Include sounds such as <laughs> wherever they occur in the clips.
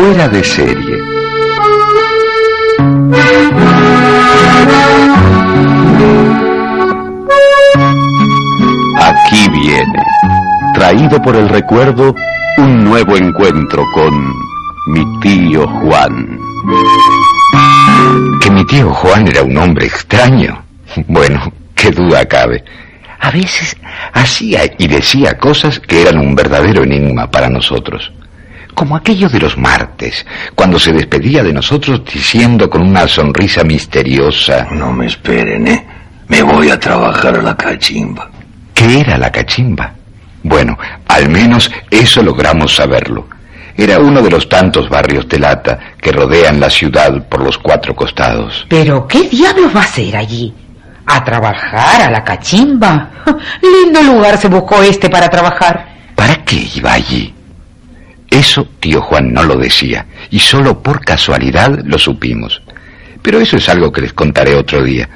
Fuera de serie. Aquí viene, traído por el recuerdo, un nuevo encuentro con mi tío Juan. Que mi tío Juan era un hombre extraño. Bueno, qué duda cabe. A veces hacía y decía cosas que eran un verdadero enigma para nosotros. Como aquello de los martes, cuando se despedía de nosotros diciendo con una sonrisa misteriosa... No me esperen, ¿eh? Me voy a trabajar a la cachimba. ¿Qué era la cachimba? Bueno, al menos eso logramos saberlo. Era uno de los tantos barrios de lata que rodean la ciudad por los cuatro costados. ¿Pero qué diablos va a hacer allí? ¿A trabajar a la cachimba? <laughs> Lindo lugar se buscó este para trabajar. ¿Para qué iba allí? Eso tío Juan no lo decía, y solo por casualidad lo supimos. Pero eso es algo que les contaré otro día.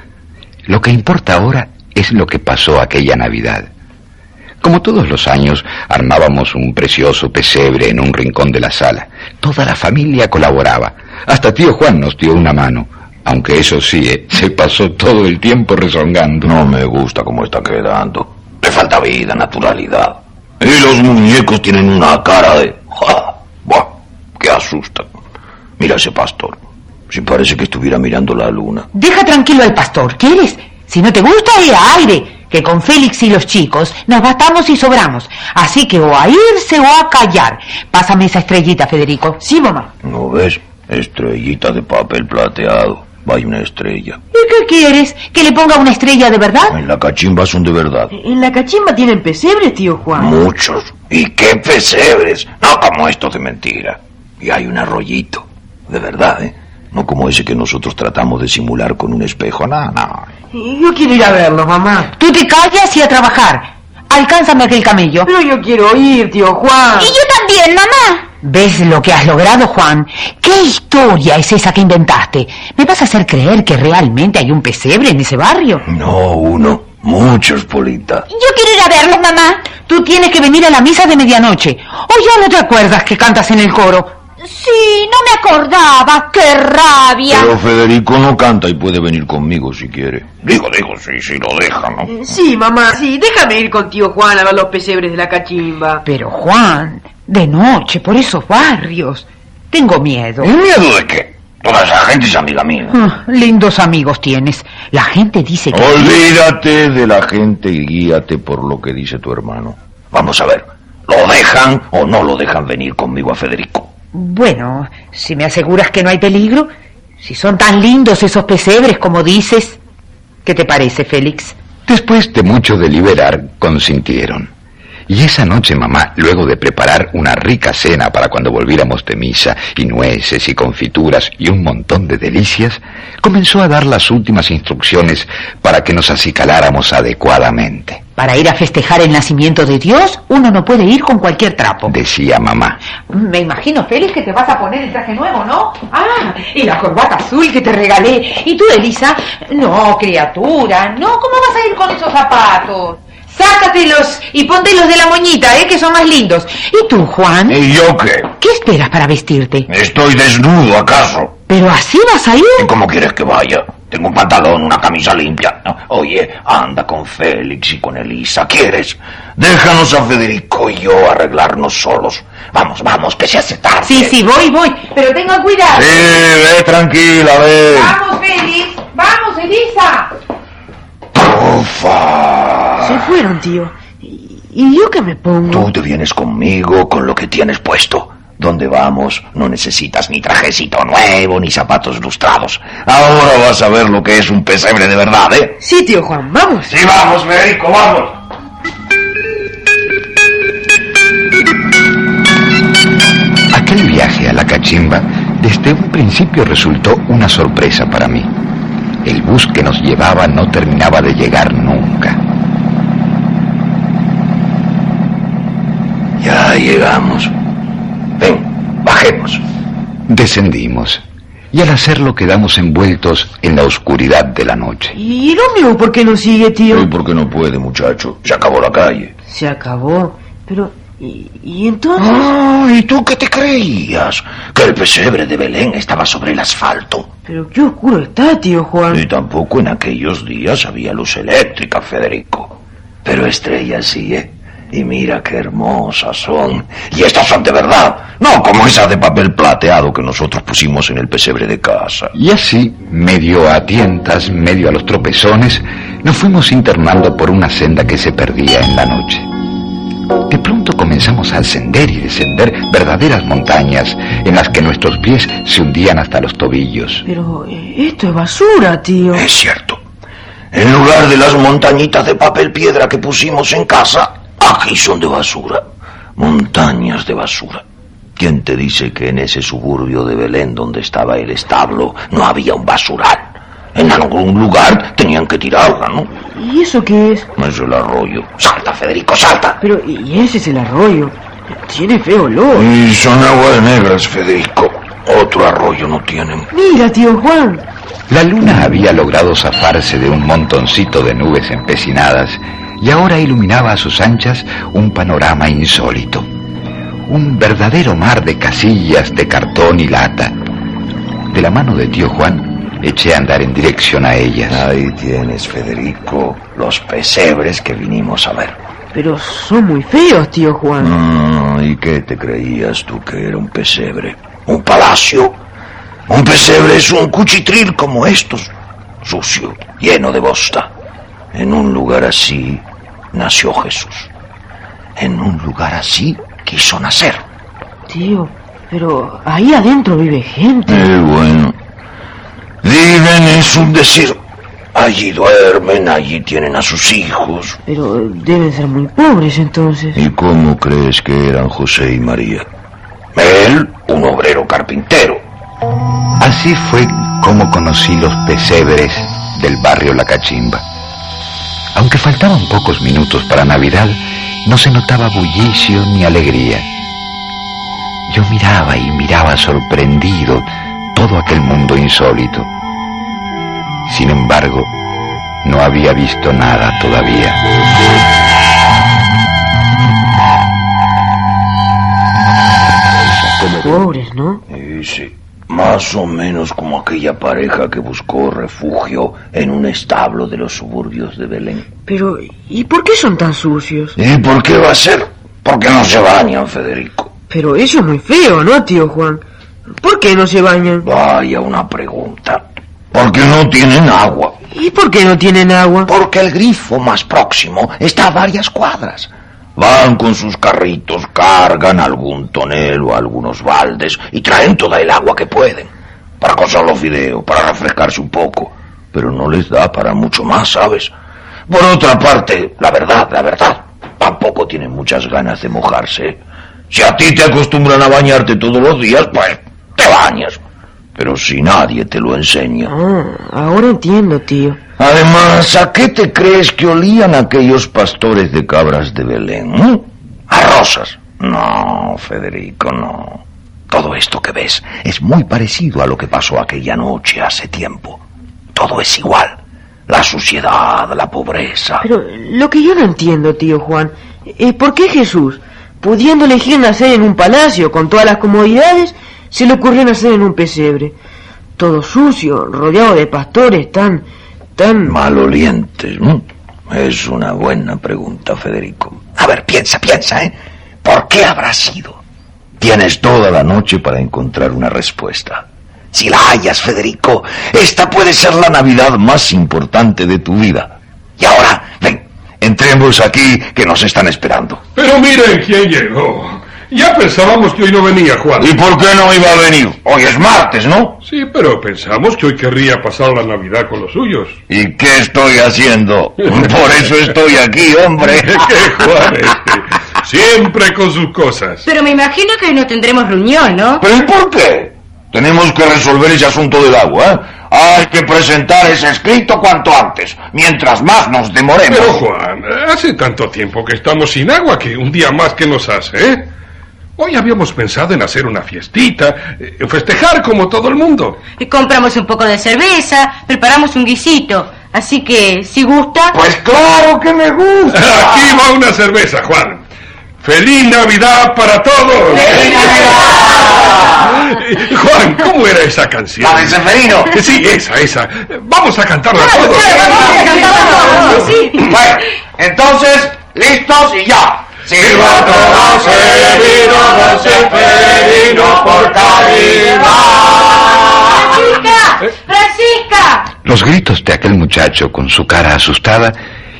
Lo que importa ahora es lo que pasó aquella Navidad. Como todos los años, armábamos un precioso pesebre en un rincón de la sala. Toda la familia colaboraba. Hasta tío Juan nos dio una mano. Aunque eso sí, eh, <laughs> se pasó todo el tiempo rezongando. No me gusta cómo está quedando. Le falta vida, naturalidad. Y los muñecos tienen una cara de... ¡Ja! ¡Buah! ¡Qué asusta! Mira ese pastor. Si parece que estuviera mirando la luna. Deja tranquilo al pastor, ¿quieres? Si no te gusta, ir a aire, que con Félix y los chicos nos bastamos y sobramos. Así que o a irse o a callar. Pásame esa estrellita, Federico. Sí, mamá. ¿No ves? Estrellita de papel plateado. Vaya una estrella. ¿Y qué quieres? ¿Que le ponga una estrella de verdad? En la cachimba son de verdad. En la cachimba tienen pesebres, tío Juan. Muchos. ¿Y qué pesebres? No como estos de mentira. Y hay un arroyito. De verdad, ¿eh? No como ese que nosotros tratamos de simular con un espejo. No, no. Yo quiero ir a verlo, mamá. Tú te callas y a trabajar. Alcánzame aquel camello. Pero yo quiero ir, tío Juan. Y yo también, mamá. ¿Ves lo que has logrado, Juan? ¿Qué historia es esa que inventaste? ¿Me vas a hacer creer que realmente hay un pesebre en ese barrio? No, uno. Muchos, Polita. Yo quiero ir a verlos, mamá. Tú tienes que venir a la misa de medianoche. ¿O ya no te acuerdas que cantas en el coro? Sí, no me acordaba. ¡Qué rabia! Pero Federico no canta y puede venir conmigo si quiere. Digo, digo, sí, sí lo deja, ¿no? Sí, mamá, sí. Déjame ir con tío Juan a ver los pesebres de la cachimba. Pero, Juan, de noche, por esos barrios. Tengo miedo. ¿Y miedo de qué? Toda esa gente es amiga mía. Ah, lindos amigos tienes. La gente dice que... Olvídate de la gente y guíate por lo que dice tu hermano. Vamos a ver, ¿lo dejan o no lo dejan venir conmigo a Federico? Bueno, si me aseguras que no hay peligro, si son tan lindos esos pesebres como dices, ¿qué te parece, Félix? Después de mucho deliberar, consintieron. Y esa noche mamá, luego de preparar una rica cena para cuando volviéramos de misa, y nueces y confituras y un montón de delicias, comenzó a dar las últimas instrucciones para que nos acicaláramos adecuadamente. Para ir a festejar el nacimiento de Dios, uno no puede ir con cualquier trapo. Decía mamá. Me imagino, Félix, que te vas a poner el traje nuevo, ¿no? Ah, y la corbata azul que te regalé. ¿Y tú, Elisa? No, criatura, no, ¿cómo vas a ir con esos zapatos? Sácatelos y póntelos de la moñita, ¿eh? Que son más lindos. ¿Y tú, Juan? ¿Y yo qué? ¿Qué esperas para vestirte? ¿Estoy desnudo acaso? ¿Pero así vas a ir? ¿Y cómo quieres que vaya? Tengo un pantalón, una camisa limpia. Oye, anda con Félix y con Elisa, ¿quieres? Déjanos a Federico y yo arreglarnos solos. Vamos, vamos, que se hace tarde. Sí, sí, voy, voy. Pero tengan cuidado. Sí, ve tranquila, ve. Vamos, Félix. Vamos, Elisa. Ufa. Se fueron, tío. ¿Y y yo qué me pongo? Tú te vienes conmigo con lo que tienes puesto. ¿Dónde vamos? No necesitas ni trajecito nuevo ni zapatos lustrados. Ahora vas a ver lo que es un pesebre de verdad, ¿eh? Sí, tío Juan, vamos. Sí, vamos, Federico, vamos. Aquel viaje a la cachimba desde un principio resultó una sorpresa para mí. El bus que nos llevaba no terminaba de llegar nunca. Ya llegamos. Ven, bajemos. Descendimos y al hacerlo quedamos envueltos en la oscuridad de la noche. ¿Y Romeo por qué no sigue, tío? ¿Y por qué no puede, muchacho? Se acabó la calle. Se acabó. Pero, ¿Y, y entonces? Ah, ¿y tú qué te creías? Que el pesebre de Belén estaba sobre el asfalto. Pero qué oscuro está, tío Juan. Y tampoco en aquellos días había luz eléctrica, Federico. Pero estrellas sí, ¿eh? Y mira qué hermosas son. Y estas son de verdad. No como esa de papel plateado que nosotros pusimos en el pesebre de casa. Y así, medio a tientas, medio a los tropezones, nos fuimos internando por una senda que se perdía en la noche. De pronto comenzamos a ascender y descender verdaderas montañas en las que nuestros pies se hundían hasta los tobillos. Pero eh, esto es basura, tío. Es cierto. En lugar de las montañitas de papel piedra que pusimos en casa, aquí son de basura. Montañas de basura. ¿Quién te dice que en ese suburbio de Belén donde estaba el establo no había un basural? En algún lugar tenían que tirarla, ¿no? ¿Y eso qué es? Es el arroyo. Salta, Federico, salta. Pero, y ese es el arroyo. Tiene feo olor. Y son aguas negras, Federico. Otro arroyo no tienen. Mira, tío Juan. La luna había logrado zafarse de un montoncito de nubes empecinadas y ahora iluminaba a sus anchas un panorama insólito. Un verdadero mar de casillas de cartón y lata. De la mano de tío Juan eché a andar en dirección a ellas. Ahí tienes, Federico, los pesebres que vinimos a ver. Pero son muy feos, tío Juan. Ah, ¿Y qué te creías tú que era un pesebre? ¿Un palacio? Un pesebre es un cuchitril como estos, sucio, lleno de bosta. En un lugar así nació Jesús. En un lugar así quiso nacer. Tío, pero ahí adentro vive gente. Eh, bueno. Viven es un decir. Allí duermen, allí tienen a sus hijos. Pero deben ser muy pobres entonces. ¿Y cómo crees que eran José y María? Él, un obrero carpintero. Así fue como conocí los pesebres del barrio La Cachimba. Aunque faltaban pocos minutos para Navidad, no se notaba bullicio ni alegría. Yo miraba y miraba sorprendido todo aquel mundo insólito. Sin embargo, no había visto nada todavía. Pobres, ¿no? Sí, más o menos como aquella pareja que buscó refugio en un establo de los suburbios de Belén. Pero, ¿y por qué son tan sucios? ¿Y por qué va a ser? Porque no se bañan, Federico. Pero eso es muy feo, ¿no, tío Juan? ¿Por qué no se bañan? Vaya una pregunta. Porque no tienen agua. ¿Y por qué no tienen agua? Porque el grifo más próximo está a varias cuadras. Van con sus carritos, cargan algún tonel o algunos baldes y traen toda el agua que pueden. Para cocer los fideos, para refrescarse un poco. Pero no les da para mucho más, ¿sabes? Por otra parte, la verdad, la verdad, tampoco tienen muchas ganas de mojarse. Si a ti te acostumbran a bañarte todos los días, pues te bañas. Pero si nadie te lo enseña. Ah, ahora entiendo, tío. Además, ¿a qué te crees que olían aquellos pastores de cabras de Belén? eh? ¿A rosas? No, Federico, no. Todo esto que ves es muy parecido a lo que pasó aquella noche hace tiempo. Todo es igual. La suciedad, la pobreza. Pero lo que yo no entiendo, tío Juan, es por qué Jesús, pudiendo elegir nacer en un palacio con todas las comodidades, se le ocurrió nacer en un pesebre. Todo sucio, rodeado de pastores tan, tan... Malolientes, ¿no? Es una buena pregunta, Federico. A ver, piensa, piensa, ¿eh? ¿Por qué habrá sido? Tienes toda la noche para encontrar una respuesta. Si la hallas, Federico, esta puede ser la Navidad más importante de tu vida. Y ahora, ven, entremos aquí que nos están esperando. Pero miren quién llegó. Ya pensábamos que hoy no venía Juan. ¿Y por qué no iba a venir? Hoy es martes, ¿no? Sí, pero pensamos que hoy querría pasar la Navidad con los suyos. ¿Y qué estoy haciendo? <laughs> Por eso estoy aquí, hombre. <laughs> ¡Qué Juan este! Siempre con sus cosas. Pero me imagino que hoy no tendremos reunión, ¿no? ¿Pero y por qué? Tenemos que resolver ese asunto del agua, ¿eh? Hay que presentar ese escrito cuanto antes, mientras más nos demoremos. Pero Juan, hace tanto tiempo que estamos sin agua que un día más que nos hace, ¿eh? Hoy habíamos pensado en hacer una fiestita, eh, en festejar como todo el mundo. Y compramos un poco de cerveza, preparamos un guisito. Así que, si gusta... Pues claro que me gusta. <laughs> Aquí va una cerveza, Juan. ¡Feliz Navidad para todos! <laughs> Juan, ¿cómo era esa canción? La de Seferino. Sí, esa, esa. Vamos a cantarla todos. Bueno, entonces, listos y ya. Todo Severino, don Seferino, por caridad. ¡Francisca! ¡Francisca! Los gritos de aquel muchacho con su cara asustada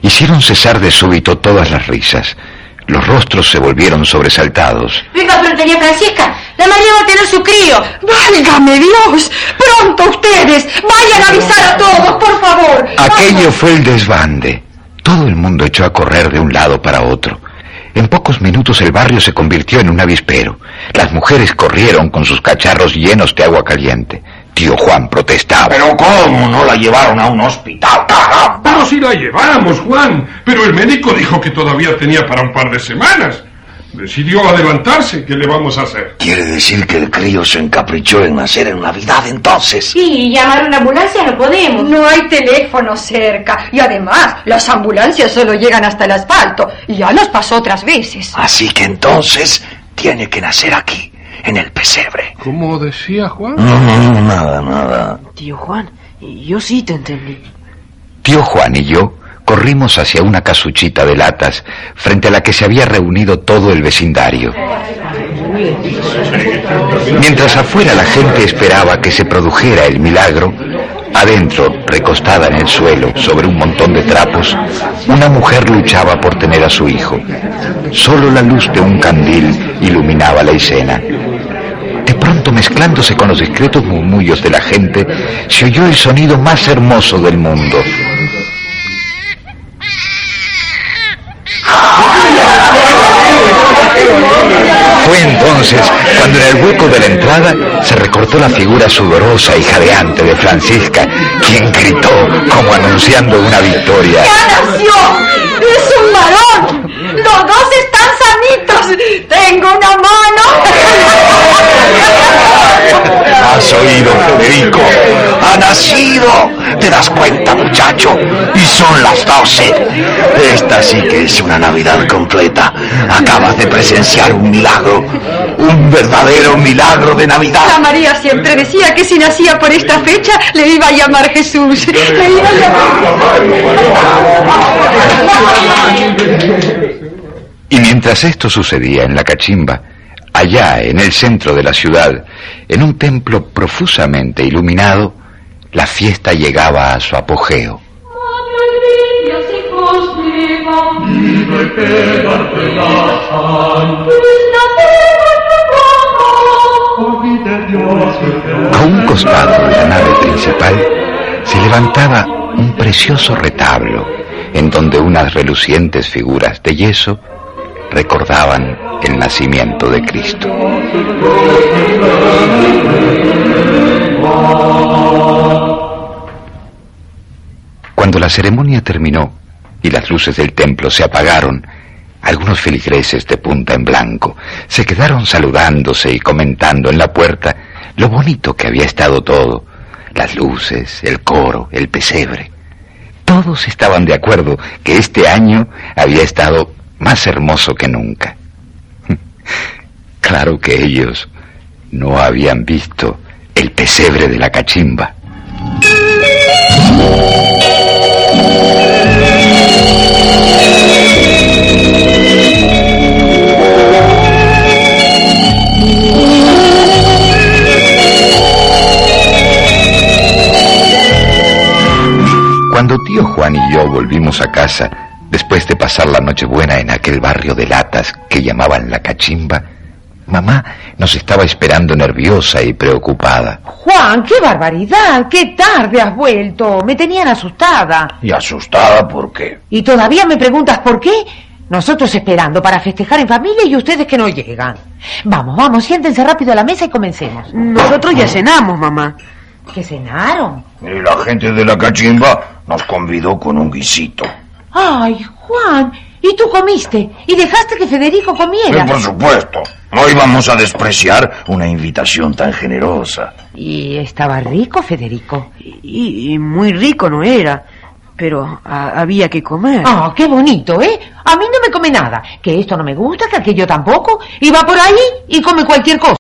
hicieron cesar de súbito todas las risas. Los rostros se volvieron sobresaltados. Venga pronto, doña Francisca. La María va a tener su crío. ¡Válgame Dios! ¡Pronto ustedes! ¡Vayan a avisar a todos, por favor! Aquello fue el desbande. Todo el mundo echó a correr de un lado para otro. En pocos minutos el barrio se convirtió en un avispero. Las mujeres corrieron con sus cacharros llenos de agua caliente. Tío Juan protestaba. Pero ¿cómo no la llevaron a un hospital? ¡Caramba! Pero si la llevamos, Juan. Pero el médico dijo que todavía tenía para un par de semanas. Decidió adelantarse. ¿Qué le vamos a hacer? Quiere decir que el crío se encaprichó en nacer en Navidad entonces. Sí, llamar a una ambulancia no podemos. No hay teléfono cerca. Y además, las ambulancias solo llegan hasta el asfalto. Y ya nos pasó otras veces. Así que entonces tiene que nacer aquí, en el pesebre. ¿Cómo decía Juan? No, no, no, nada, nada. Tío Juan, yo sí te entendí. Tío Juan y yo corrimos hacia una casuchita de latas frente a la que se había reunido todo el vecindario. Mientras afuera la gente esperaba que se produjera el milagro, adentro, recostada en el suelo sobre un montón de trapos, una mujer luchaba por tener a su hijo. Solo la luz de un candil iluminaba la escena. De pronto, mezclándose con los discretos murmullos de la gente, se oyó el sonido más hermoso del mundo. Entonces cuando en el hueco de la entrada se recortó la figura sudorosa y jadeante de Francisca, quien gritó como anunciando una victoria. ¡Ya nació! ¡Es un varón! ¡Los dos están sanitos! ¡Tengo una mano! ¿Has oído, Federico? ¡Ha nacido! ¿Te das cuenta, muchacho? Y son las doce. Esta sí que es una Navidad completa. Acabas de presenciar un milagro. Un verdadero milagro de La Navidad. María siempre decía que si nacía por esta fecha le iba a llamar Jesús. Le iba a llamar. Y mientras esto sucedía en la cachimba, allá en el centro de la ciudad, en un templo profusamente iluminado, la fiesta llegaba a su apogeo. A un costado de la nave principal se levantaba un precioso retablo en donde unas relucientes figuras de yeso recordaban el nacimiento de Cristo. Cuando la ceremonia terminó y las luces del templo se apagaron, algunos feligreses de punta en blanco se quedaron saludándose y comentando en la puerta lo bonito que había estado todo, las luces, el coro, el pesebre. Todos estaban de acuerdo que este año había estado más hermoso que nunca. <laughs> Claro que ellos no habían visto el pesebre de la cachimba. Juan y yo volvimos a casa, después de pasar la Nochebuena en aquel barrio de latas que llamaban la cachimba, mamá nos estaba esperando nerviosa y preocupada. Juan, qué barbaridad, qué tarde has vuelto. Me tenían asustada. Y asustada, ¿por qué? ¿Y todavía me preguntas por qué? Nosotros esperando para festejar en familia y ustedes que no llegan. Vamos, vamos, siéntense rápido a la mesa y comencemos. Nosotros ya cenamos, mamá. ¿Que cenaron? Y la gente de la cachimba nos convidó con un guisito. Ay, Juan, ¿y tú comiste? ¿Y dejaste que Federico comiera? por supuesto. No íbamos a despreciar una invitación tan generosa. ¿Y estaba rico, Federico? Y, y muy rico no era. pero a- había que comer. Ah, qué bonito, ¿eh? A mí no me come nada. Que esto no me gusta, que aquello tampoco. Y va por ahí y come cualquier cosa.